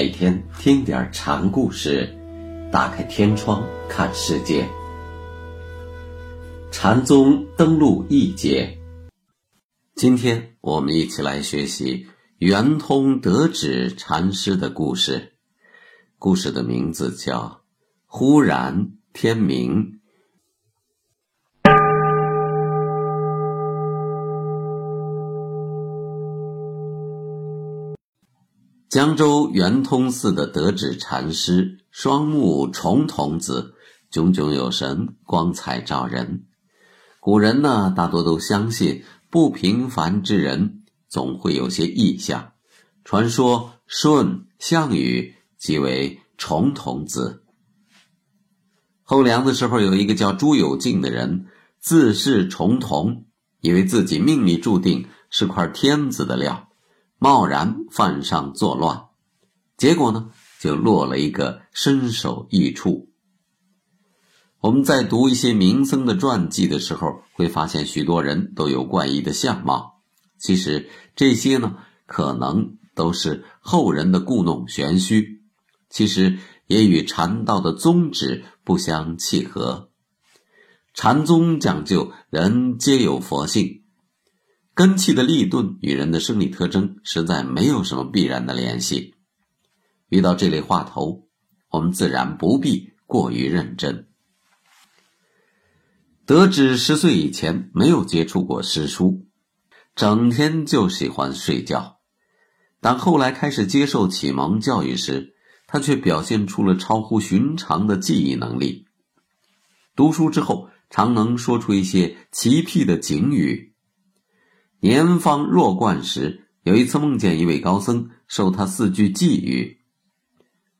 每天听点禅故事，打开天窗看世界。禅宗登陆一节，今天我们一起来学习圆通得指禅师的故事。故事的名字叫《忽然天明》。江州圆通寺的德智禅师，双目重瞳子，炯炯有神，光彩照人。古人呢，大多都相信不平凡之人总会有些异象。传说舜、项羽即为重瞳子。后梁的时候，有一个叫朱有敬的人，自恃重瞳，以为自己命里注定是块天子的料。贸然犯上作乱，结果呢，就落了一个身首异处。我们在读一些名僧的传记的时候，会发现许多人都有怪异的相貌。其实这些呢，可能都是后人的故弄玄虚，其实也与禅道的宗旨不相契合。禅宗讲究人皆有佛性。根气的立顿与人的生理特征实在没有什么必然的联系。遇到这类话头，我们自然不必过于认真。得知十岁以前没有接触过诗书，整天就喜欢睡觉。但后来开始接受启蒙教育时，他却表现出了超乎寻常的记忆能力。读书之后，常能说出一些奇僻的警语。年方弱冠时，有一次梦见一位高僧授他四句寄语。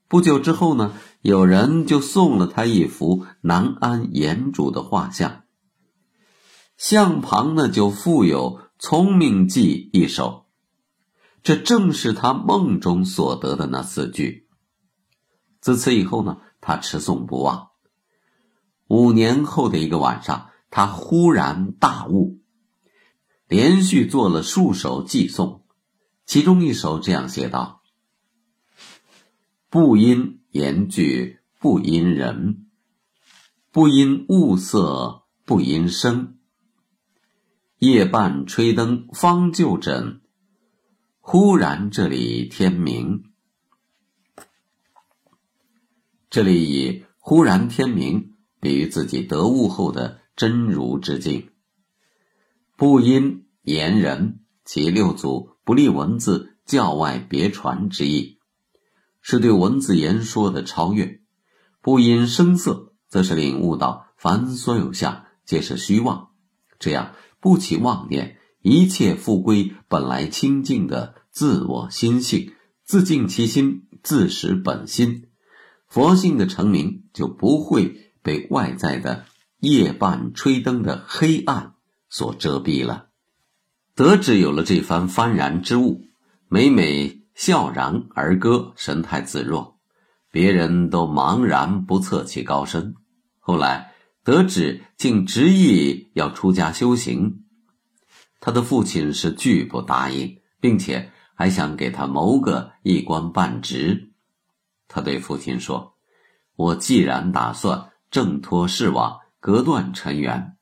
不久之后呢，有人就送了他一幅南安岩主的画像，像旁呢就附有“聪明记”一首，这正是他梦中所得的那四句。自此以后呢，他持诵不忘。五年后的一个晚上，他忽然大悟。连续做了数首寄送，其中一首这样写道：“不因言句，不因人，不因物色，不因声。夜半吹灯方就枕，忽然这里天明。”这里以“忽然天明”比喻自己得悟后的真如之境。不因言人，其六祖不立文字教外别传之意，是对文字言说的超越。不因声色，则是领悟到凡所有相皆是虚妄，这样不起妄念，一切复归本来清净的自我心性，自净其心，自识本心，佛性的成名就不会被外在的夜半吹灯的黑暗。所遮蔽了，得知有了这番幡然之悟，每每笑然而歌，神态自若，别人都茫然不测其高深。后来得知竟执意要出家修行，他的父亲是拒不答应，并且还想给他谋个一官半职。他对父亲说：“我既然打算挣脱世网，隔断尘缘。”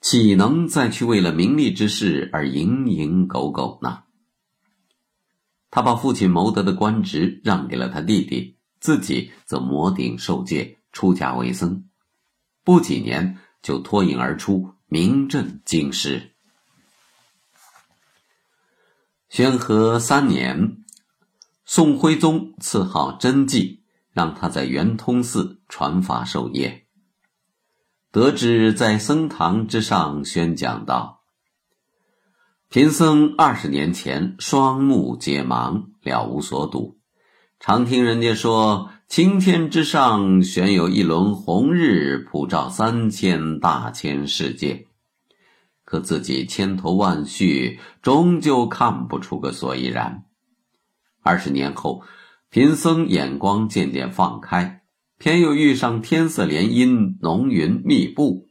岂能再去为了名利之事而蝇营狗苟呢？他把父亲谋得的官职让给了他弟弟，自己则摩顶受戒，出家为僧。不几年就脱颖而出，名震京师。宣和三年，宋徽宗赐号真迹，让他在圆通寺传法授业。得知在僧堂之上宣讲道：“贫僧二十年前双目皆盲，了无所睹，常听人家说青天之上悬有一轮红日，普照三千大千世界。可自己千头万绪，终究看不出个所以然。二十年后，贫僧眼光渐渐放开。”偏又遇上天色连阴，浓云密布。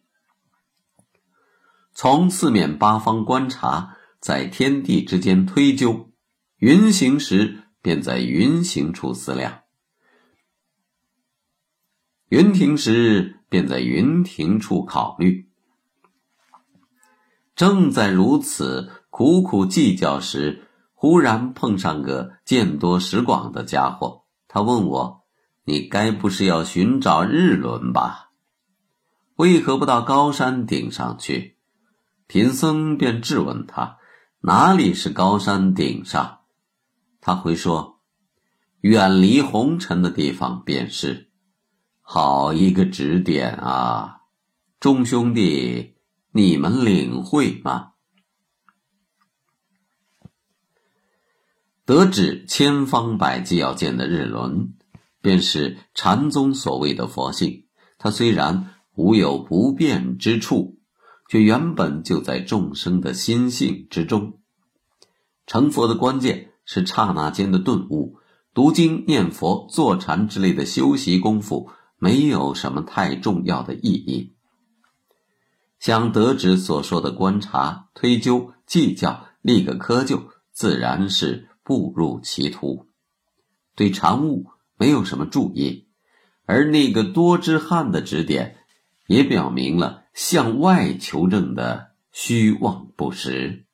从四面八方观察，在天地之间推究，云行时便在云行处思量；云停时，便在云停处考虑。正在如此苦苦计较时，忽然碰上个见多识广的家伙。他问我：“你该不是要寻找日轮吧？为何不到高山顶上去？”贫僧便质问他：“哪里是高山顶上？”他回说：“远离红尘的地方便是。”好一个指点啊！众兄弟，你们领会吗？得知千方百计要见的日轮，便是禅宗所谓的佛性。它虽然无有不变之处，却原本就在众生的心性之中。成佛的关键是刹那间的顿悟。读经、念佛、坐禅之类的修习功夫，没有什么太重要的意义。像德指所说的观察、推究、计较、立个窠臼，自然是。步入歧途，对常务没有什么注意，而那个多之汉的指点，也表明了向外求证的虚妄不实。